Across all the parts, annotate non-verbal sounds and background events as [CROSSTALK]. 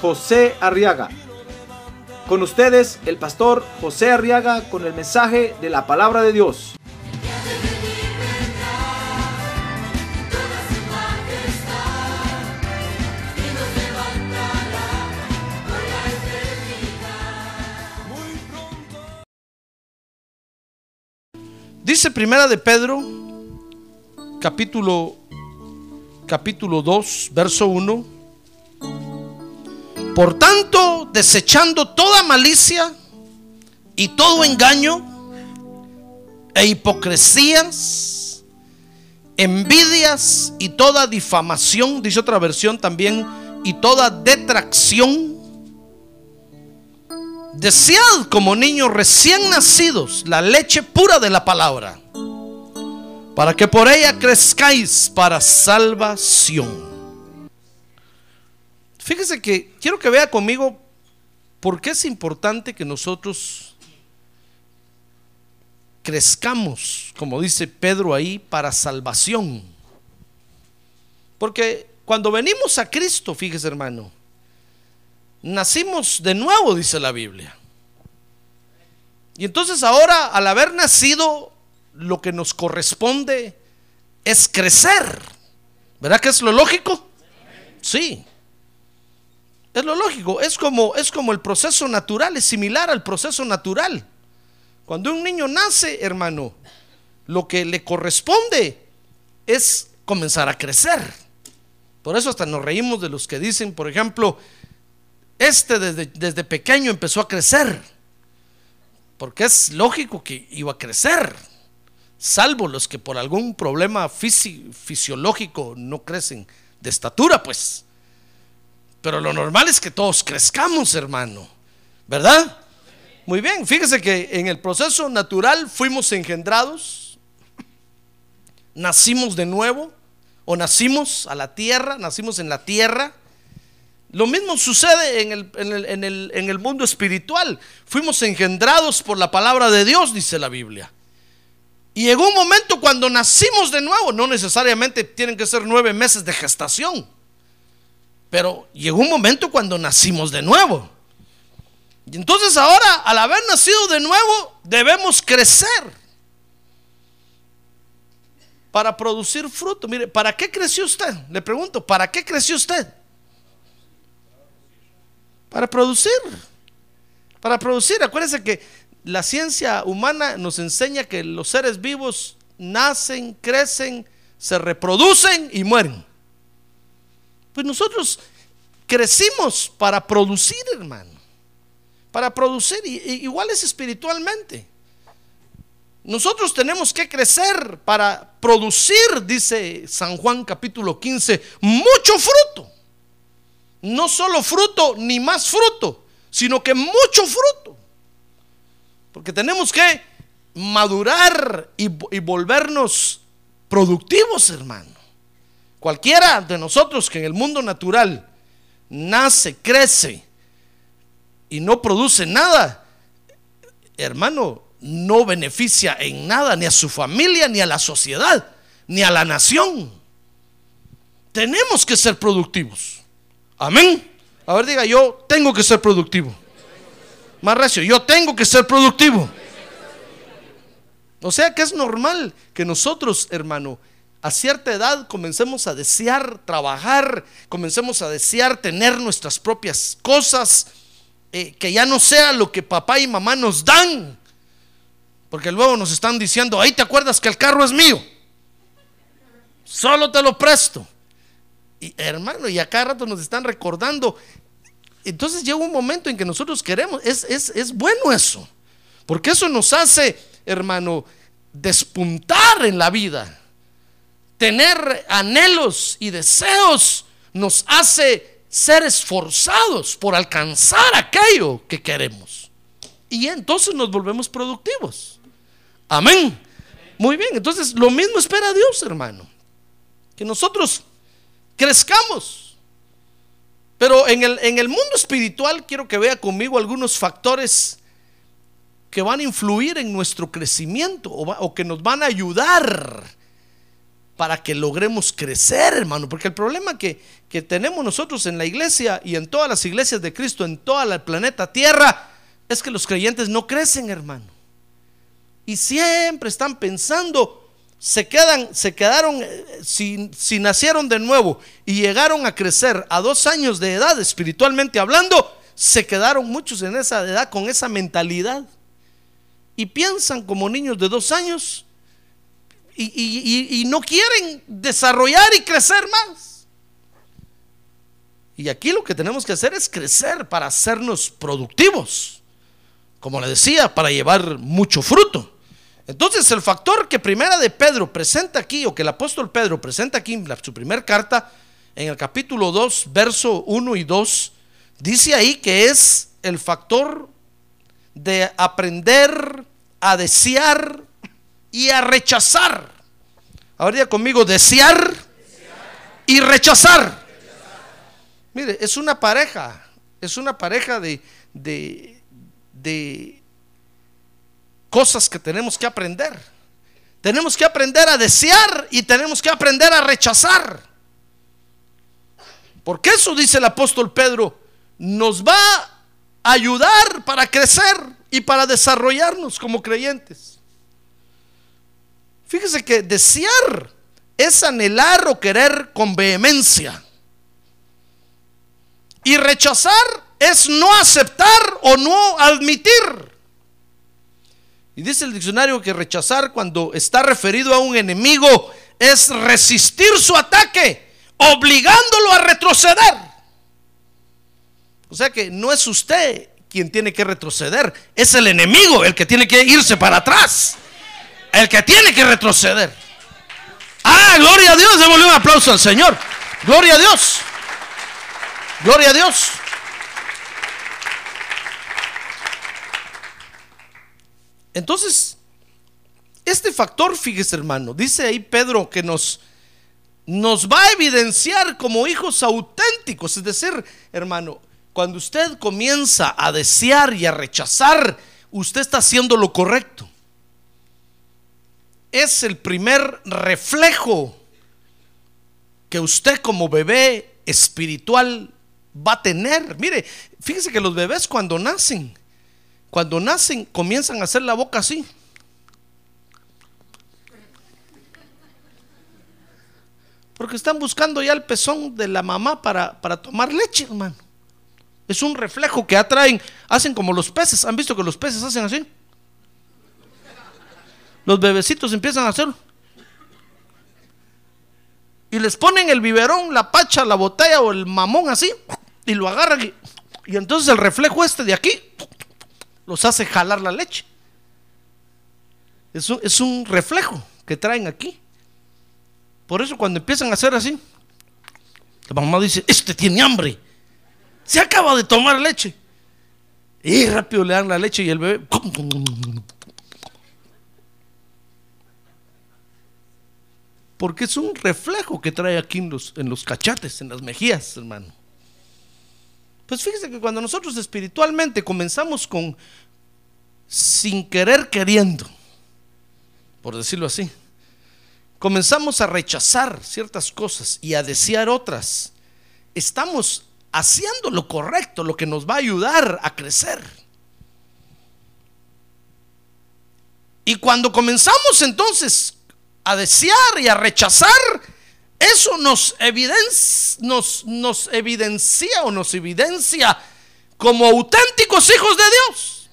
José Arriaga. Con ustedes, el pastor José Arriaga con el mensaje de la palabra de Dios. Dice Primera de Pedro, capítulo capítulo 2, verso 1. Por tanto, desechando toda malicia y todo engaño e hipocresías, envidias y toda difamación, dice otra versión también, y toda detracción, desead como niños recién nacidos la leche pura de la palabra para que por ella crezcáis para salvación. Fíjese que quiero que vea conmigo por qué es importante que nosotros crezcamos, como dice Pedro ahí, para salvación. Porque cuando venimos a Cristo, fíjese hermano, nacimos de nuevo, dice la Biblia. Y entonces ahora, al haber nacido lo que nos corresponde es crecer. ¿Verdad que es lo lógico? Sí. Es lo lógico, es como es como el proceso natural, es similar al proceso natural. Cuando un niño nace, hermano, lo que le corresponde es comenzar a crecer. Por eso hasta nos reímos de los que dicen, por ejemplo, este desde, desde pequeño empezó a crecer. Porque es lógico que iba a crecer salvo los que por algún problema fisiológico no crecen de estatura, pues. Pero lo normal es que todos crezcamos, hermano, ¿verdad? Muy bien, fíjese que en el proceso natural fuimos engendrados, nacimos de nuevo, o nacimos a la tierra, nacimos en la tierra. Lo mismo sucede en el, en el, en el mundo espiritual. Fuimos engendrados por la palabra de Dios, dice la Biblia. Y llegó un momento cuando nacimos de nuevo, no necesariamente tienen que ser nueve meses de gestación, pero llegó un momento cuando nacimos de nuevo. Y entonces ahora, al haber nacido de nuevo, debemos crecer para producir fruto. Mire, ¿para qué creció usted? Le pregunto, ¿para qué creció usted? Para producir. Para producir. Acuérdense que la ciencia humana nos enseña que los seres vivos nacen, crecen, se reproducen y mueren. Pues nosotros crecimos para producir, hermano. Para producir, igual es espiritualmente. Nosotros tenemos que crecer para producir, dice San Juan capítulo 15, mucho fruto. No solo fruto ni más fruto, sino que mucho fruto. Porque tenemos que madurar y, volvernos productivos, hermano. Cualquiera de nosotros que en el mundo natural nace, crece y no produce nada, hermano, no beneficia en nada ni a su familia, ni a la sociedad, ni a la nación. Tenemos que ser productivos. Amén. A ver, diga yo, tengo que ser productivo más recio. Yo tengo que ser productivo. O sea que es normal que nosotros, hermano, a cierta edad comencemos a desear trabajar, comencemos a desear tener nuestras propias cosas, eh, que ya no sea lo que papá y mamá nos dan. Porque luego nos están diciendo, ahí te acuerdas que el carro es mío. Solo te lo presto. Y hermano, y a cada rato nos están recordando entonces llega un momento en que nosotros queremos, es, es, bueno eso, porque eso nos hace, hermano, despuntar en la vida. Tener anhelos y deseos nos hace ser esforzados por alcanzar aquello que queremos. Y entonces nos volvemos productivos. Amén. Muy bien, entonces lo mismo espera Dios, hermano. Que nosotros crezcamos. Pero en el, en el mundo espiritual quiero que vea conmigo algunos factores que van a influir en nuestro crecimiento o, o que nos van a ayudar para que logremos crecer, hermano. Porque el problema que, que tenemos nosotros en la iglesia y en todas las iglesias de Cristo, en todo el planeta Tierra, es que los creyentes no crecen, hermano. Y siempre están pensando, se quedan, se quedaron, eh, si, si nacieron de nuevo y llegaron a crecer a dos años de edad, espiritualmente hablando, se quedaron muchos en esa edad con esa mentalidad. Y piensan como niños de dos años y, no quieren desarrollar y crecer más. Y aquí lo que tenemos que hacer es crecer para hacernos productivos. Como le decía, para llevar mucho fruto. Entonces el factor que primera de Pedro presenta aquí, o que el apóstol Pedro presenta aquí en su primera carta, en el capítulo 2, verso 1 y 2, dice ahí que es el factor de aprender a desear y a rechazar. Ahora conmigo, desear y rechazar. Mire, es una pareja, es una pareja de, de, de cosas que tenemos que aprender. Tenemos que aprender a desear y tenemos que aprender a rechazar. Porque eso dice el apóstol Pedro, nos va a ayudar para crecer y para desarrollarnos como creyentes. Fíjese que desear es anhelar o querer con vehemencia. Y rechazar es no aceptar o no admitir. Y dice el diccionario que rechazar cuando está referido a un enemigo es resistir su ataque, obligándolo a retroceder. O sea que no es usted quien tiene que retroceder, es el enemigo el que tiene que irse para atrás, el que tiene que retroceder. Ah, gloria a Dios, démosle un aplauso al Señor. Gloria a Dios. Gloria a Dios. Entonces, este factor, fíjese hermano, dice ahí Pedro que nos, nos va a evidenciar como hijos auténticos. Es decir, hermano, cuando usted comienza a desear y a rechazar, usted está haciendo lo correcto. Es el primer reflejo que usted como bebé espiritual va a tener. Mire, fíjese que los bebés cuando nacen, cuando nacen comienzan a hacer la boca así. Porque están buscando ya el pezón de la mamá para, para tomar leche, hermano. Es un reflejo que atraen, hacen como los peces. ¿Han visto que los peces hacen así? Los bebecitos empiezan a hacerlo. Y les ponen el biberón, la pacha, la botella o el mamón así. Y lo agarran. Y, y entonces el reflejo este de aquí los hace jalar la leche. Es un, es un reflejo que traen aquí. Por eso cuando empiezan a hacer así, la mamá dice, este tiene hambre. Se acaba de tomar leche. Y rápido le dan la leche y el bebé... Porque es un reflejo que trae aquí en los, cachates, en las mejillas, hermano. Pues fíjese que cuando nosotros espiritualmente comenzamos con sin querer queriendo, por decirlo así, comenzamos a rechazar ciertas cosas y a desear otras, estamos haciendo lo correcto, lo que nos va a ayudar a crecer. Y cuando comenzamos entonces a desear y a rechazar, eso nos, evidencia, nos, nos evidencia o nos evidencia como auténticos hijos de Dios.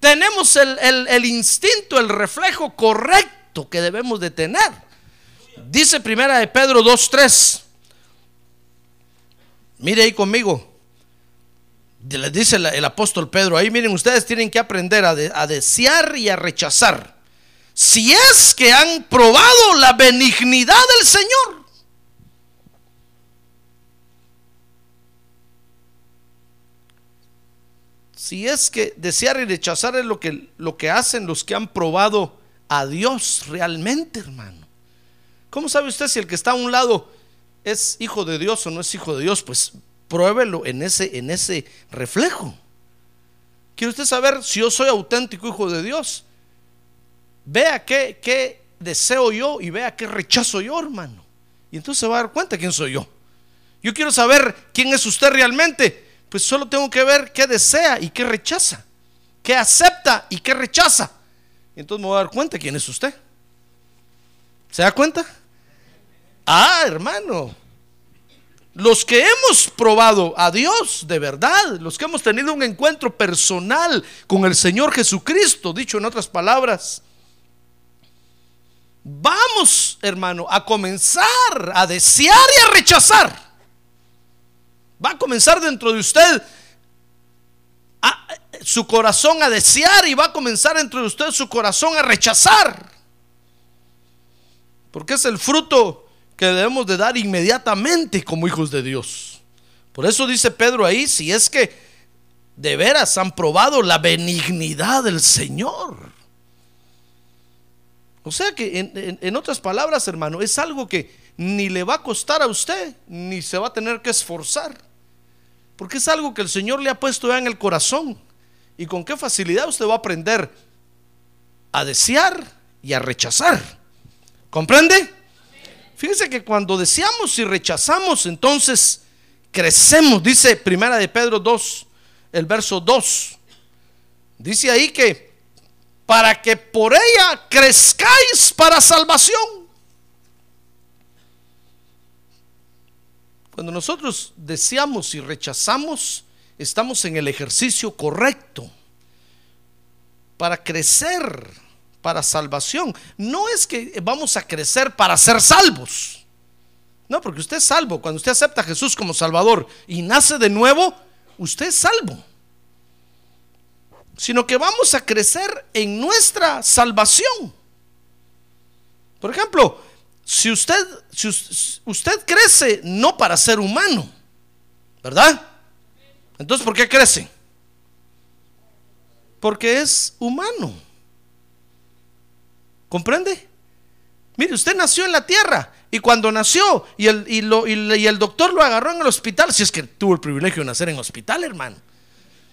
Tenemos el, el- instinto, el reflejo correcto que debemos de tener. Dice primera de Pedro 2.3. Mire ahí conmigo. Le dice el, apóstol Pedro, ahí miren, ustedes tienen que aprender a, a desear y a rechazar si es que han probado la benignidad del Señor. Si es que desear y rechazar es lo que, lo que hacen los que han probado a Dios realmente, hermano. ¿Cómo sabe usted si el que está a un lado es hijo de Dios o no es hijo de Dios? Pues pruébelo en ese, en ese reflejo. ¿Quiere usted saber si yo soy auténtico hijo de Dios? Vea qué, qué deseo yo y vea qué rechazo yo, hermano. Y entonces se va a dar cuenta quién soy yo. Yo quiero saber quién es usted realmente pues solo tengo que ver qué desea y qué rechaza, qué acepta y qué rechaza. Y entonces me voy a dar cuenta quién es usted. ¿Se da cuenta? Ah, hermano. Los que hemos probado a Dios de verdad, los que hemos tenido un encuentro personal con el Señor Jesucristo, dicho en otras palabras, vamos, hermano, a comenzar a desear y a rechazar Va a comenzar dentro de usted su corazón a desear y va a comenzar dentro de usted su corazón a rechazar. Porque es el fruto que debemos de dar inmediatamente como hijos de Dios. Por eso dice Pedro ahí, si es que de veras han probado la benignidad del Señor. O sea que en, otras palabras, hermano, es algo que ni le va a costar a usted, ni se va a tener que esforzar. Porque es algo que el Señor le ha puesto ya en el corazón. Y con qué facilidad usted va a aprender a desear y a rechazar. ¿Comprende? Fíjese que cuando deseamos y rechazamos, entonces crecemos. Dice Primera de Pedro 2, el verso 2. Dice ahí que para que por ella crezcáis para salvación. Cuando nosotros deseamos y rechazamos, estamos en el ejercicio correcto para crecer, para salvación. No es que vamos a crecer para ser salvos. No, porque usted es salvo. Cuando usted acepta a Jesús como Salvador y nace de nuevo, usted es salvo. Sino que vamos a crecer en nuestra salvación. Por ejemplo, si usted, si usted crece no para ser humano, ¿verdad? Entonces, ¿por qué crece? Porque es humano. ¿Comprende? Mire, usted nació en la tierra y cuando nació y el, y, el doctor lo agarró en el hospital, si es que tuvo el privilegio de nacer en hospital, hermano.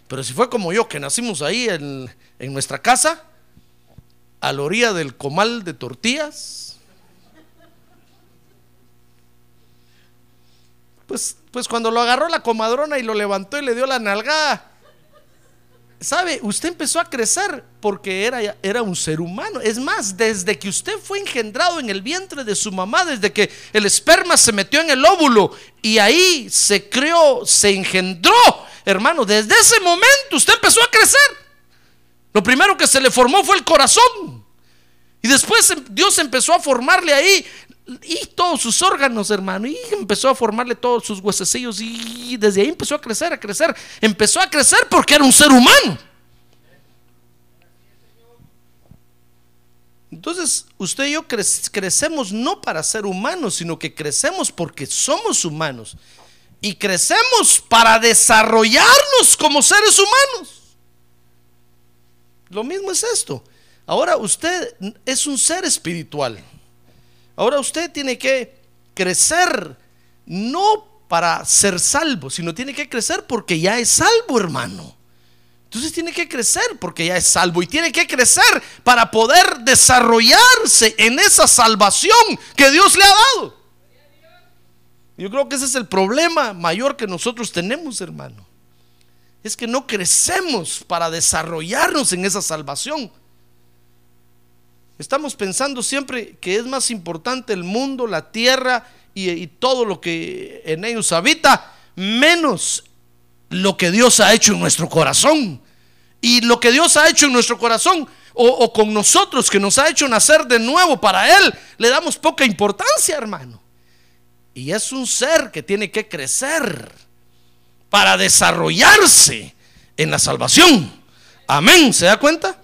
Pero si fue como yo, que nacimos ahí en, en nuestra casa, a la orilla del comal de tortillas, Pues, pues cuando lo agarró la comadrona y lo levantó y le dio la nalgada, ¿sabe? Usted empezó a crecer porque era, era un ser humano. Es más, desde que usted fue engendrado en el vientre de su mamá, desde que el esperma se metió en el óvulo y ahí se creó, se engendró, hermano, desde ese momento usted empezó a crecer. Lo primero que se le formó fue el corazón. Y después Dios empezó a formarle ahí y todos sus órganos, hermano, y empezó a formarle todos sus huesecillos y desde ahí empezó a crecer, a crecer, empezó a crecer porque era un ser humano. Entonces, usted y yo crecemos no para ser humanos, sino que crecemos porque somos humanos. Y crecemos para desarrollarnos como seres humanos. Lo mismo es esto. Ahora usted es un ser espiritual. Ahora usted tiene que crecer no para ser salvo, sino tiene que crecer porque ya es salvo, hermano. Entonces tiene que crecer porque ya es salvo y tiene que crecer para poder desarrollarse en esa salvación que Dios le ha dado. Yo creo que ese es el problema mayor que nosotros tenemos, hermano. Es que no crecemos para desarrollarnos en esa salvación. Estamos pensando siempre que es más importante el mundo, la tierra y, todo lo que en ellos habita, menos lo que Dios ha hecho en nuestro corazón. Y lo que Dios ha hecho en nuestro corazón o, con nosotros, que nos ha hecho nacer de nuevo para Él, le damos poca importancia, hermano. Y es un ser que tiene que crecer para desarrollarse en la salvación. Amén, ¿se da cuenta?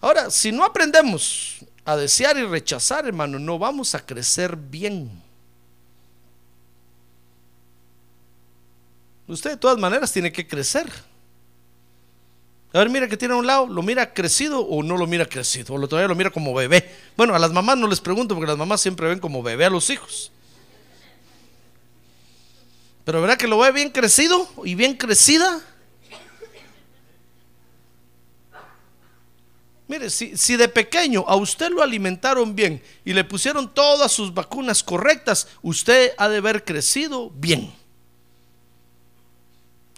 Ahora, si no aprendemos a desear y rechazar, hermano, no vamos a crecer bien. Usted de todas maneras tiene que crecer. A ver, mira que tiene a un lado, ¿lo mira crecido o no lo mira crecido? O lo, todavía lo mira como bebé. Bueno, a las mamás no les pregunto porque las mamás siempre ven como bebé a los hijos. Pero ¿verdad que lo ve bien crecido y bien crecida? Mire, si, de pequeño a usted lo alimentaron bien y le pusieron todas sus vacunas correctas, usted ha de haber crecido bien.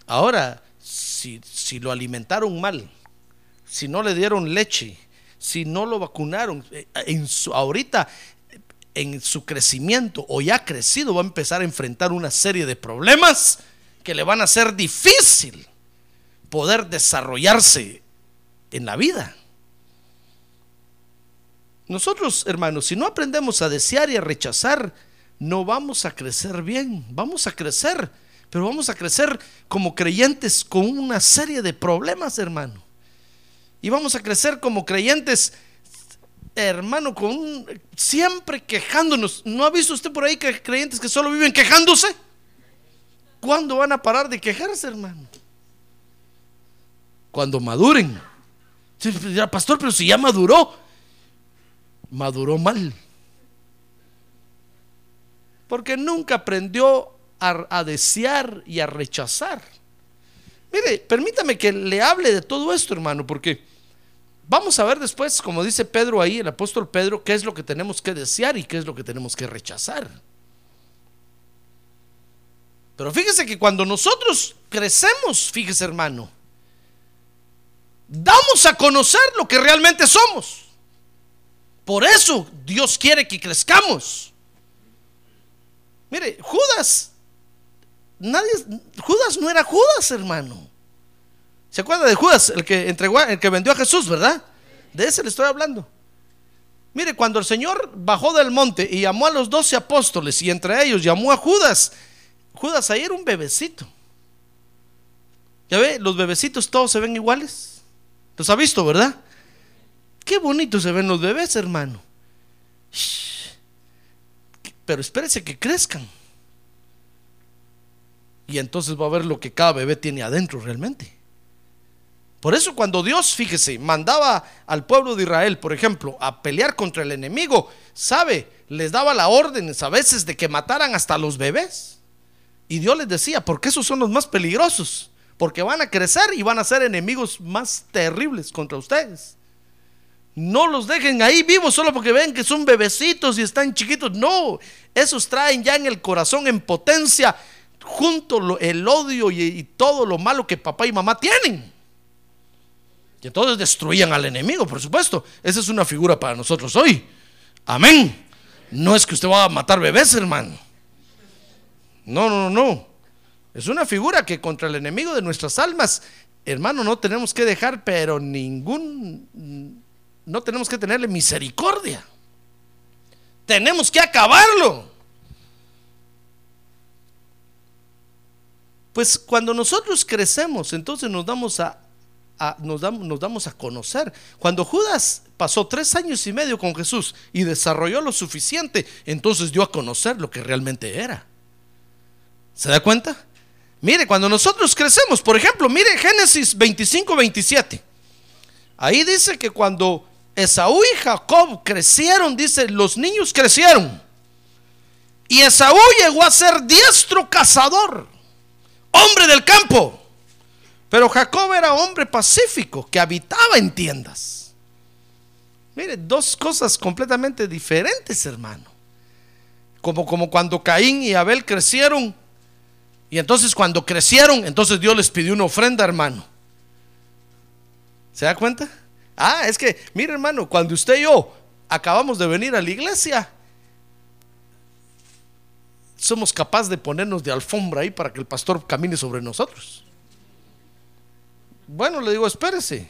Ahora, si, lo alimentaron mal, si no le dieron leche, si no lo vacunaron, eh, en su, ahorita en su crecimiento o ya crecido va a empezar a enfrentar una serie de problemas que le van a hacer difícil poder desarrollarse en la vida. Nosotros, hermanos, si no aprendemos a desear y a rechazar, no vamos a crecer bien. Vamos a crecer, pero vamos a crecer como creyentes con una serie de problemas, hermano. Y vamos a crecer como creyentes, hermano, con siempre quejándonos. ¿No ha visto usted por ahí que creyentes que solo viven quejándose? ¿Cuándo van a parar de quejarse, hermano? Cuando maduren. pastor, pero si ya maduró maduró mal. Porque nunca aprendió a, desear y a rechazar. Mire, permítame que le hable de todo esto, hermano, porque vamos a ver después, como dice Pedro ahí, el apóstol Pedro, qué es lo que tenemos que desear y qué es lo que tenemos que rechazar. Pero fíjese que cuando nosotros crecemos, fíjese hermano, damos a conocer lo que realmente somos. Por eso Dios quiere que crezcamos. Mire, Judas, nadie, Judas no era Judas, hermano. ¿Se acuerda de Judas, el que entregó, el que vendió a Jesús, verdad? De ese le estoy hablando. Mire, cuando el Señor bajó del monte y llamó a los doce apóstoles y entre ellos llamó a Judas, Judas ahí era un bebecito. Ya ve, los bebecitos todos se ven iguales. Los ha visto, ¿verdad? Qué bonito se ven los bebés, hermano. Pero espérese que crezcan. Y entonces va a ver lo que cada bebé tiene adentro realmente. Por eso cuando Dios, fíjese, mandaba al pueblo de Israel, por ejemplo, a pelear contra el enemigo, sabe, les daba la orden a veces de que mataran hasta los bebés. Y Dios les decía, porque esos son los más peligrosos, porque van a crecer y van a ser enemigos más terribles contra ustedes. No los dejen ahí vivos solo porque ven que son bebecitos y están chiquitos. No, esos traen ya en el corazón en potencia junto el odio y, todo lo malo que papá y mamá tienen. Y entonces destruían al enemigo, por supuesto. Esa es una figura para nosotros hoy. Amén. No es que usted va a matar bebés, hermano. No, no, no, no. Es una figura que contra el enemigo de nuestras almas, hermano, no tenemos que dejar, pero ningún no tenemos que tenerle misericordia. Tenemos que acabarlo. Pues cuando nosotros crecemos, entonces nos damos a, nos, damos, nos damos a conocer. Cuando Judas pasó tres años y medio con Jesús y desarrolló lo suficiente, entonces dio a conocer lo que realmente era. ¿Se da cuenta? Mire, cuando nosotros crecemos, por ejemplo, mire Génesis 25, 27. Ahí dice que cuando Esaú y Jacob crecieron, dice, los niños crecieron. Y Esaú llegó a ser diestro cazador, hombre del campo. Pero Jacob era hombre pacífico que habitaba en tiendas. Mire, dos cosas completamente diferentes, hermano. Como, como cuando Caín y Abel crecieron. Y entonces cuando crecieron, entonces Dios les pidió una ofrenda, hermano. ¿Se da cuenta? Ah, es que, mire hermano, cuando usted y yo acabamos de venir a la iglesia, somos capaces de ponernos de alfombra ahí para que el pastor camine sobre nosotros. Bueno, le digo, espérese,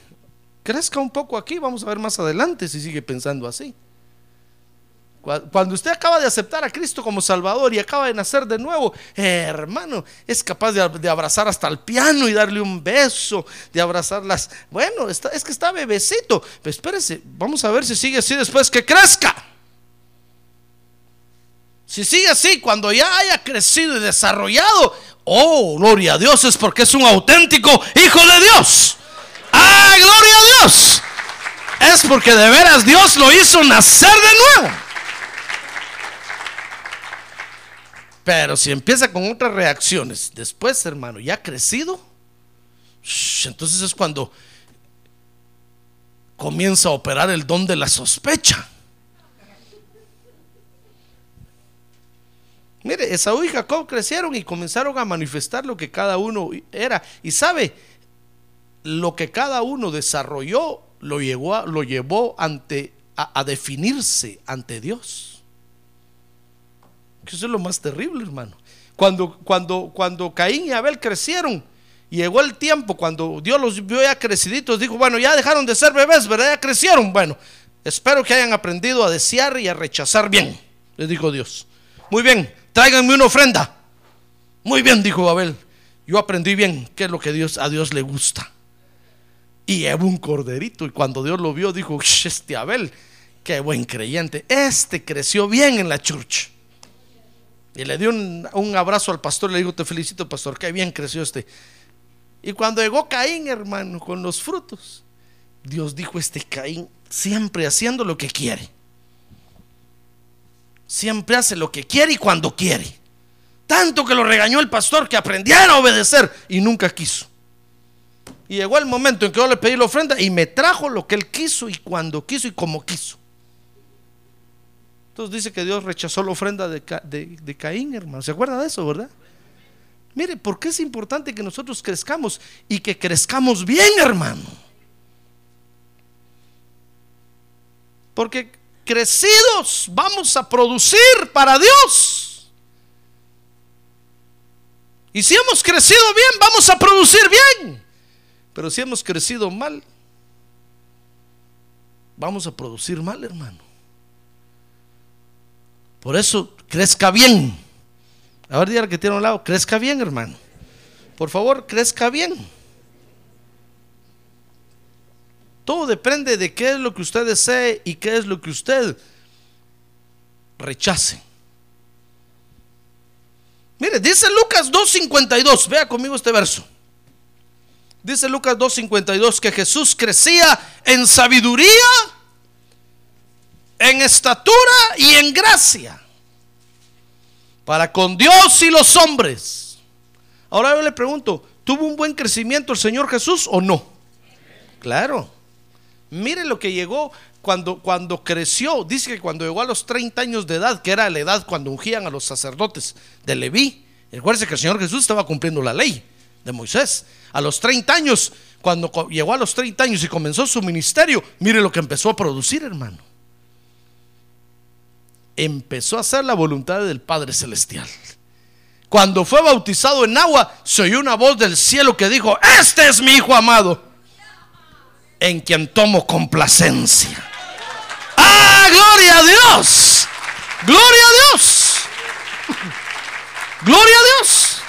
crezca un poco aquí, vamos a ver más adelante si sigue pensando así. Cuando usted acaba de aceptar a Cristo como Salvador y acaba de nacer de nuevo, hermano, es capaz de, abrazar hasta el piano y darle un beso, de abrazarlas. Bueno, es que está bebecito. Pero espérese, vamos a ver si sigue así después que crezca. Si sigue así, cuando ya haya crecido y desarrollado, oh, gloria a Dios, es porque es un auténtico hijo de Dios. ¡Ah, gloria a Dios! Es porque de veras Dios lo hizo nacer de nuevo. Pero si empieza con otras reacciones, después, hermano, ya ha crecido, entonces es cuando comienza a operar el don de la sospecha. Mire, Esaú y Jacob crecieron y comenzaron a manifestar lo que cada uno era. Y sabe, lo que cada uno desarrolló lo llevó, lo llevó ante, a definirse ante Dios. Que eso es lo más terrible, hermano. Cuando, cuando, cuando Caín y Abel crecieron, llegó el tiempo cuando Dios los vio ya creciditos, dijo, bueno, ya dejaron de ser bebés, ¿verdad? Ya crecieron. Bueno, espero que hayan aprendido a desear y a rechazar bien, les dijo Dios. Muy bien, tráiganme una ofrenda. Muy bien, dijo Abel. Yo aprendí bien qué es lo que Dios, a Dios le gusta. Y llevó un corderito. Y cuando Dios lo vio, dijo: "Sh, Este Abel, qué buen creyente. Este creció bien en la church. Y le dio un, un abrazo al pastor. Le dijo: Te felicito, pastor. Qué bien creció este. Y cuando llegó Caín, hermano, con los frutos, Dios dijo: Este Caín siempre haciendo lo que quiere. Siempre hace lo que quiere y cuando quiere. Tanto que lo regañó el pastor que aprendiera a obedecer y nunca quiso. Y llegó el momento en que yo le pedí la ofrenda y me trajo lo que él quiso y cuando quiso y como quiso. Entonces dice que Dios rechazó la ofrenda de, Ca- de- de Caín, hermano. ¿Se acuerda de eso, verdad? Mire, ¿por qué es importante que nosotros crezcamos y que crezcamos bien, hermano? Porque crecidos vamos a producir para Dios. Y si hemos crecido bien, vamos a producir bien. Pero si hemos crecido mal, vamos a producir mal, hermano. Por eso, crezca bien. A ver, dígale que tiene a un lado, crezca bien, hermano. Por favor, crezca bien. Todo depende de qué es lo que usted desee y qué es lo que usted rechace. Mire, dice Lucas 2.52, vea conmigo este verso. Dice Lucas 2.52 que Jesús crecía en sabiduría, en estatura y en gracia para con Dios y los hombres. Ahora yo le pregunto, ¿tuvo un buen crecimiento el Señor Jesús o no? Claro. Mire lo que llegó cuando, cuando creció. Dice que cuando llegó a los 30 años de edad, que era la edad cuando ungían a los sacerdotes de Leví. Recuerde que el Señor Jesús estaba cumpliendo la ley de Moisés. A los 30 años, cuando llegó a los 30 años y comenzó su ministerio, mire lo que empezó a producir, hermano. Empezó a hacer la voluntad del Padre Celestial. Cuando fue bautizado en agua, se oyó una voz del cielo que dijo, este es mi Hijo amado, en quien tomo complacencia. ¡Ah, gloria a Dios! ¡Gloria a Dios! [LAUGHS] ¡Gloria a Dios!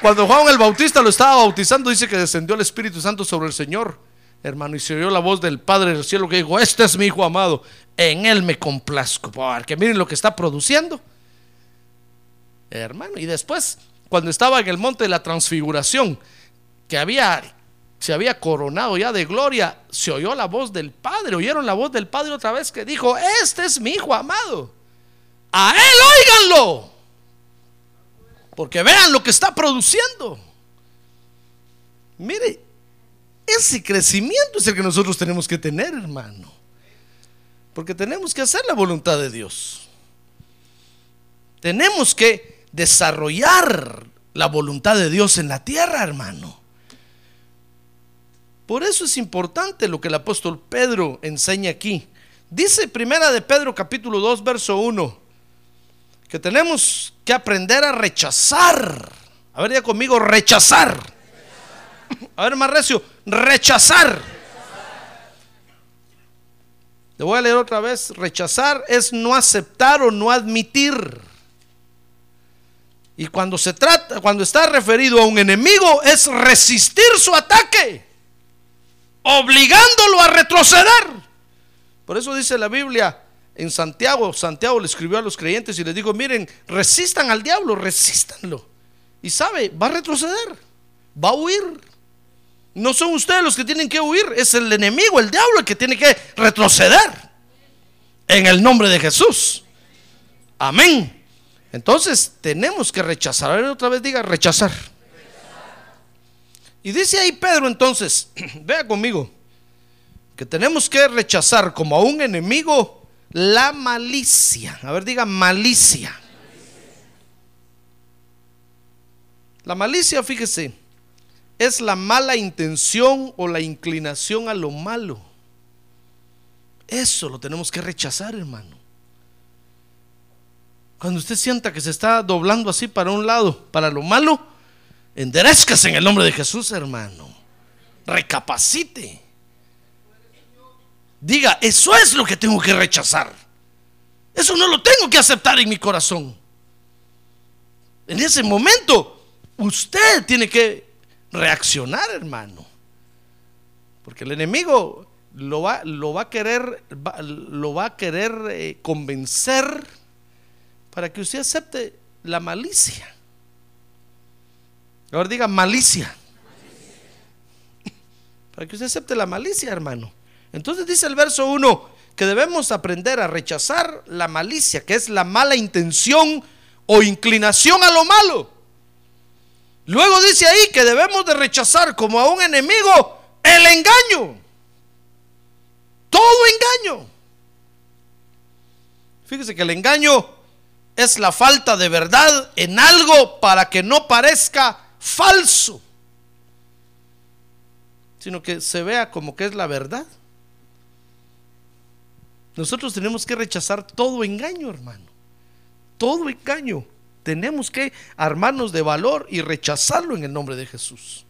Cuando Juan el Bautista lo estaba bautizando, dice que descendió el Espíritu Santo sobre el Señor, hermano, y se oyó la voz del Padre del cielo que dijo, este es mi Hijo amado, en él me complazco. Porque miren lo que está produciendo. Hermano, y después, cuando estaba en el monte de la transfiguración, que había, se había coronado ya de gloria, se oyó la voz del Padre, oyeron la voz del Padre otra vez que dijo, este es mi Hijo amado, a él óiganlo, porque vean lo que está produciendo. Mire, ese crecimiento es el que nosotros tenemos que tener, hermano, porque tenemos que hacer la voluntad de Dios. Tenemos que desarrollar la voluntad de Dios en la tierra, hermano. Por eso es importante lo que el apóstol Pedro enseña aquí. Dice primera de Pedro capítulo 2 verso 1 que tenemos que aprender a rechazar. A ver, ya conmigo, rechazar. A ver, más recio, rechazar. Le voy a leer otra vez. Rechazar es no aceptar o no admitir. Y cuando se trata, cuando está referido a un enemigo, es resistir su ataque, obligándolo a retroceder. Por eso dice la Biblia en Santiago, Santiago le escribió a los creyentes y les dijo, miren, resistan al diablo, resístanlo. Y sabe, va a retroceder, va a huir, No son ustedes los que tienen que huir, es el enemigo, el diablo, el que tiene que retroceder. En el nombre de Jesús. Amén. Entonces tenemos que rechazar. A ver, otra vez diga rechazar. Y dice ahí Pedro entonces, [CLEARS THROAT] vea conmigo, que tenemos que rechazar como a un enemigo la malicia. A ver, diga malicia. La malicia, fíjese, es la mala intención o la inclinación a lo malo. Eso lo tenemos que rechazar, hermano. Cuando usted sienta que se está doblando así para un lado, para lo malo, enderezcase en el nombre de Jesús, hermano. Recapacite. Diga, eso es lo que tengo que rechazar. Eso no lo tengo que aceptar en mi corazón. En ese momento, usted tiene que reaccionar, hermano. Porque el enemigo lo va, lo va a querer, lo va a querer eh, convencer para que usted acepte la malicia. Ahora diga malicia. [LAUGHS] Para que usted acepte la malicia, hermano. Entonces dice el verso 1 que debemos aprender a rechazar la malicia, que es la mala intención o inclinación a lo malo. Luego dice ahí que debemos de rechazar como a un enemigo el engaño. Todo engaño. Fíjese que el engaño es la falta de verdad en algo para que no parezca falso, sino que se vea como que es la verdad. Nosotros tenemos que rechazar todo engaño, hermano. Todo engaño. Tenemos que armarnos de valor y rechazarlo en el nombre de Jesús.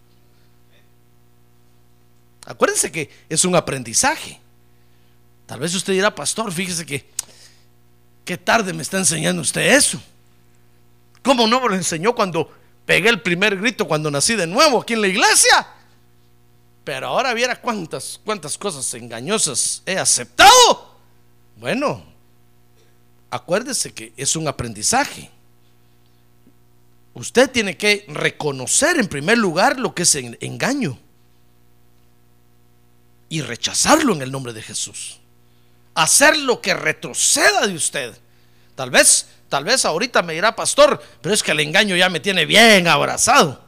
Acuérdense que es un aprendizaje. Tal vez usted dirá, pastor, fíjese que qué tarde me está enseñando usted eso. ¿Cómo no me lo enseñó cuando pegué el primer grito cuando nací de nuevo aquí en la iglesia? Pero ahora viera cuántas, cuántas cosas engañosas he aceptado bueno, acuérdese que es un aprendizaje. Usted tiene que reconocer en primer lugar lo que es engaño y rechazarlo en el nombre de Jesús. Hacer lo que retroceda de usted. Tal vez, tal vez ahorita me dirá, pastor, pero es que el engaño ya me tiene bien abrazado.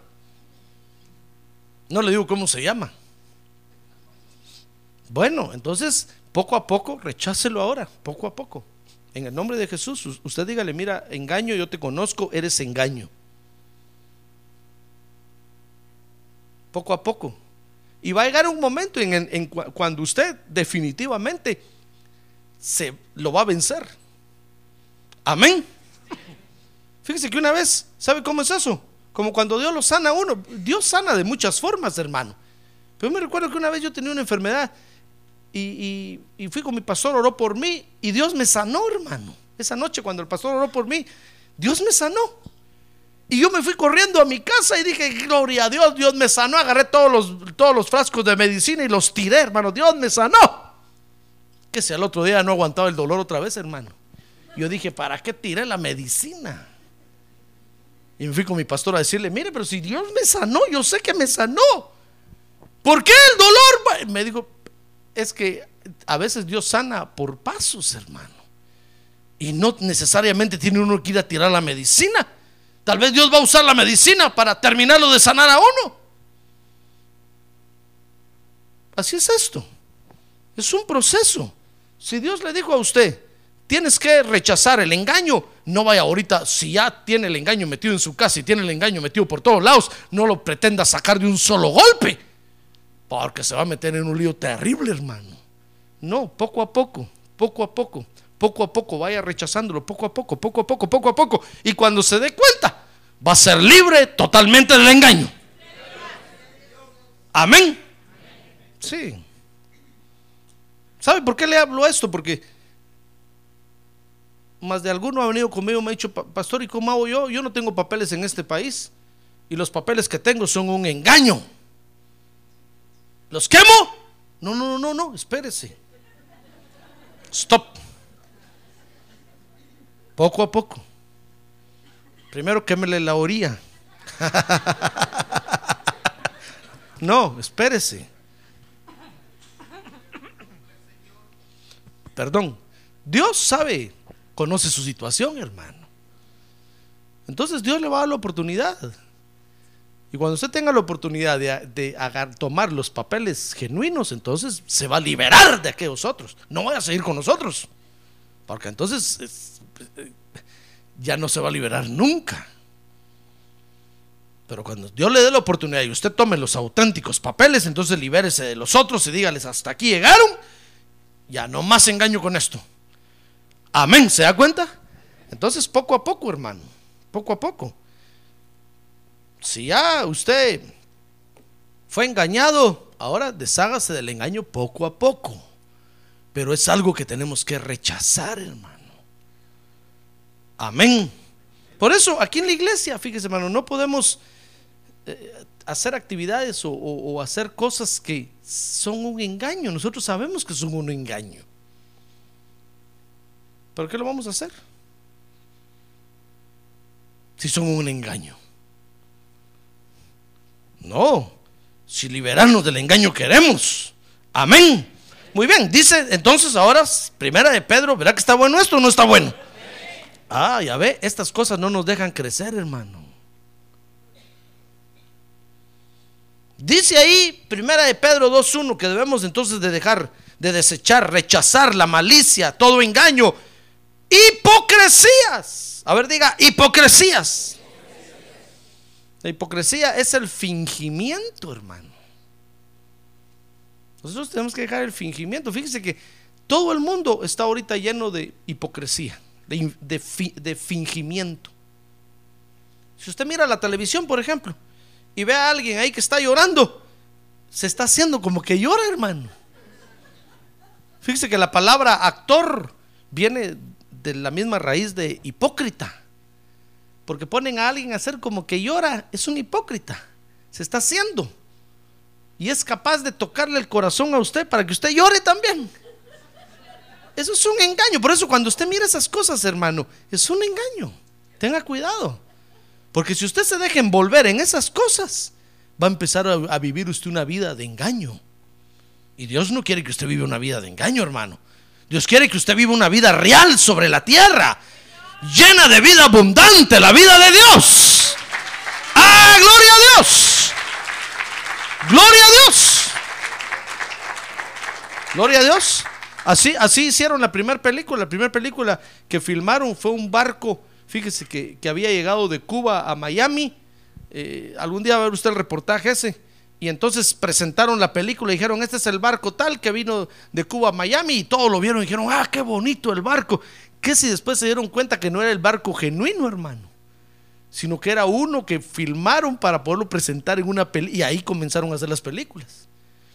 No le digo cómo se llama. Bueno, entonces poco a poco, rechácelo ahora, poco a poco. En el nombre de Jesús, usted dígale, mira, engaño, yo te conozco, eres engaño. Poco a poco. Y va a llegar un momento en, cuando usted definitivamente se lo va a vencer. Amén. Fíjese que una vez, ¿sabe cómo es eso? Como cuando Dios lo sana a uno. Dios sana de muchas formas, hermano. Pero me recuerdo que una vez yo tenía una enfermedad y, fui con mi pastor, oró por mí y Dios me sanó, hermano. Esa noche cuando el pastor oró por mí, Dios me sanó. Y yo me fui corriendo a mi casa y dije, gloria a Dios, Dios me sanó. Agarré todos los, todos los frascos de medicina y los tiré, hermano. Dios me sanó. Que si al otro día no aguantaba el dolor otra vez, hermano. Yo dije, ¿para qué tiré la medicina? Y me fui con mi pastor a decirle, mire, pero si Dios me sanó, yo sé que me sanó. ¿Por qué el dolor? Me dijo, es que a veces Dios sana por pasos, hermano. Y no necesariamente tiene uno que ir a tirar la medicina. Tal vez Dios va a usar la medicina para terminarlo de sanar a uno. Así es esto. Es un proceso. Si Dios le dijo a usted, tienes que rechazar el engaño, no vaya ahorita, si ya tiene el engaño metido en su casa y tiene el engaño metido por todos lados, no lo pretenda sacar de un solo golpe. Porque se va a meter en un lío terrible, hermano. No, poco a poco, poco a poco, poco a poco, vaya rechazándolo, poco a poco, poco a poco, poco a poco. Y cuando se dé cuenta, va a ser libre totalmente del engaño. Amén. Sí. ¿Sabe por qué le hablo esto? Porque más de alguno ha venido conmigo y me ha dicho, pastor, ¿y cómo hago yo? Yo no tengo papeles en este país. Y los papeles que tengo son un engaño. ¿Los quemo? No, no, no, no, espérese. Stop. Poco a poco. Primero quémele la orilla. [LAUGHS] No, espérese. Perdón. Dios sabe, conoce su situación, hermano. Entonces Dios le va a dar la oportunidad. Y cuando usted tenga la oportunidad de, tomar los papeles genuinos, entonces se va a liberar de aquellos otros. No vaya a seguir con nosotros. Porque entonces es- ya no se va a liberar nunca. Pero cuando Dios le dé la oportunidad y usted tome los auténticos papeles, entonces libérese de los otros y dígales, hasta aquí llegaron, ya no más engaño con esto. Amén, ¿se da cuenta? Entonces poco a poco, hermano, poco a poco. Si ya usted fue engañado, ahora deshágase del engaño poco a poco. Pero es algo que tenemos que rechazar, hermano. Amén. Por eso, aquí en la iglesia, fíjese, hermano, no podemos eh, hacer actividades o, o- hacer cosas que son un engaño. Nosotros sabemos que son un engaño. ¿Pero qué lo vamos a hacer? Si son un engaño. No, si liberarnos del engaño queremos. Amén. Muy bien, dice entonces ahora, primera de Pedro, ¿verá que está bueno esto o no está bueno? Ah, ya ve, estas cosas no nos dejan crecer, hermano. Dice ahí, primera de Pedro 2.1, que debemos entonces de dejar, de desechar, rechazar la malicia, todo engaño, hipocresías. A ver, diga, hipocresías. La hipocresía es el fingimiento, hermano. Nosotros tenemos que dejar el fingimiento. Fíjese que todo el mundo está ahorita lleno de hipocresía, de, de fi- de fingimiento. Si usted mira la televisión, por ejemplo, y ve a alguien ahí que está llorando, se está haciendo como que llora, hermano. Fíjese que la palabra actor viene de la misma raíz de hipócrita. Porque ponen a alguien a hacer como que llora, es un hipócrita. Se está haciendo. Y es capaz de tocarle el corazón a usted para que usted llore también. Eso es un engaño. Por eso cuando usted mira esas cosas, hermano, es un engaño. Tenga cuidado. Porque si usted se deja envolver en esas cosas, va a empezar a, a vivir usted una vida de engaño. Y Dios no quiere que usted viva una vida de engaño, hermano. Dios quiere que usted viva una vida real sobre la tierra, llena de vida abundante, la vida de Dios. ¡Ah, gloria a Dios! ¡Gloria a Dios! ¡Gloria a Dios! Así, así hicieron la primera película. La primera película que filmaron fue un barco, fíjese que, que había llegado de Cuba a Miami. Eh, algún día va a ver usted el reportaje ese. Y entonces presentaron la película y dijeron, este es el barco tal que vino de Cuba a Miami y todos lo vieron y dijeron, ah, qué bonito el barco. ¿Qué si después se dieron cuenta que no era el barco genuino, hermano? Sino que era uno que filmaron para poderlo presentar en una película y ahí comenzaron a hacer las películas.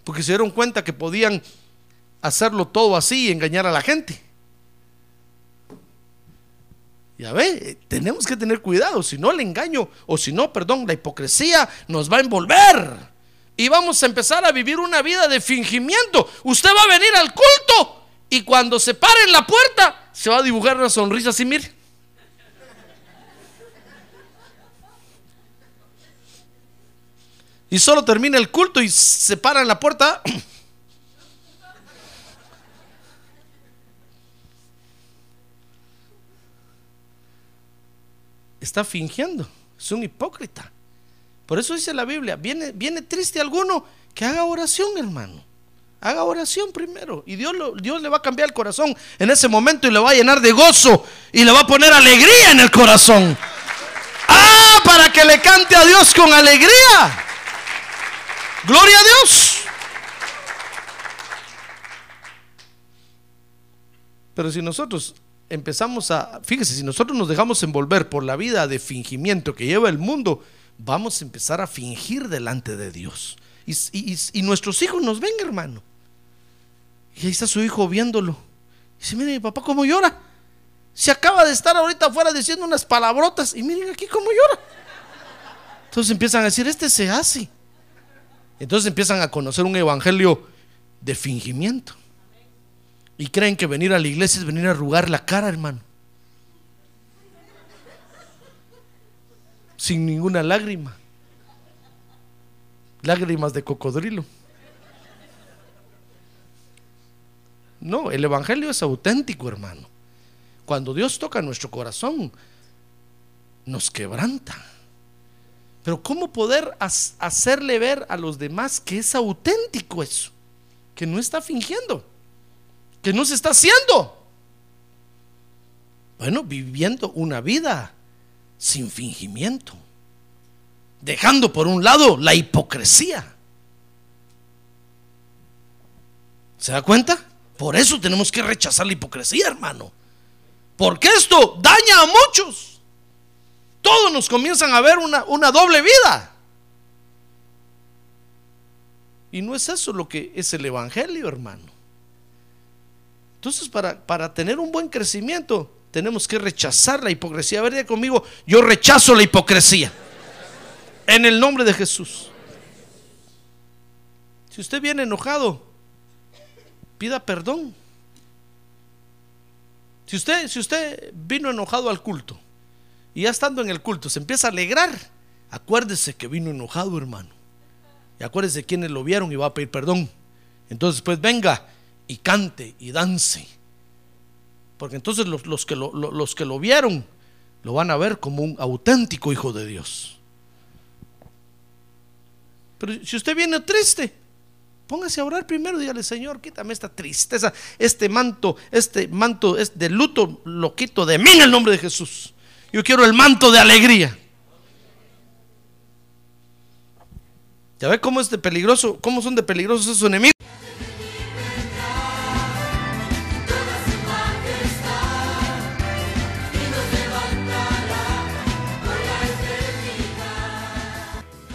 Porque se dieron cuenta que podían hacerlo todo así y engañar a la gente. Ya ve, tenemos que tener cuidado, si no el engaño, o si no, perdón, la hipocresía nos va a envolver. Y vamos a empezar a vivir una vida de fingimiento. Usted va a venir al culto y cuando se pare en la puerta, se va a dibujar una sonrisa así, mire. Y solo termina el culto y se para en la puerta. Está fingiendo, es un hipócrita. Por eso dice la Biblia, viene, viene triste alguno que haga oración, hermano. Haga oración primero y Dios, Dios le va a cambiar el corazón en ese momento y le va a llenar de gozo y le va a poner alegría en el corazón. Ah, para que le cante a Dios con alegría. Gloria a Dios. Pero si nosotros empezamos a, fíjese, si nosotros nos dejamos envolver por la vida de fingimiento que lleva el mundo, vamos a empezar a fingir delante de Dios. Y, nuestros hijos nos ven, hermano. Y ahí está su hijo viéndolo. Y dice, mire mi papá cómo llora. Se acaba de estar ahorita afuera diciendo unas palabrotas. Y miren aquí cómo llora. Entonces empiezan a decir, este se hace. Entonces empiezan a conocer un evangelio de fingimiento. Y creen que venir a la iglesia es venir a arrugar la cara, hermano. Sin ninguna lágrima. lágrimas de cocodrilo. No, el Evangelio es auténtico, hermano. Cuando Dios toca nuestro corazón, nos quebranta. Pero ¿cómo poder hacerle ver a los demás que es auténtico eso? Que no está fingiendo, que no se está haciendo. Bueno, viviendo una vida sin fingimiento, dejando por un lado la hipocresía. ¿Se da cuenta? Por eso tenemos que rechazar la hipocresía, hermano. Porque esto daña a muchos. Todos nos comienzan a ver una, una doble vida. Y no es eso lo que es el Evangelio, hermano. Entonces, para, para tener un buen crecimiento, tenemos que rechazar la hipocresía. A ver, conmigo, yo rechazo la hipocresía. En el nombre de Jesús. Si usted viene enojado, pida perdón. Si usted, si usted vino enojado al culto y ya estando en el culto se empieza a alegrar, acuérdese que vino enojado, hermano. Y acuérdese quienes lo vieron y va a pedir perdón. Entonces, pues venga y cante y dance. Porque entonces los, que lo, los que lo vieron lo van a ver como un auténtico hijo de Dios. Pero si usted viene triste, póngase a orar primero, dígale, Señor, quítame esta tristeza, este manto, este manto de luto, lo quito de mí en el nombre de Jesús. Yo quiero el manto de alegría. ¿Ya ve cómo es de peligroso? ¿Cómo son de peligrosos esos enemigos?